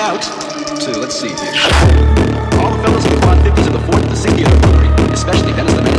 out to, let's see here. All the fellas in the 50s the fourth to sink especially Venezuela.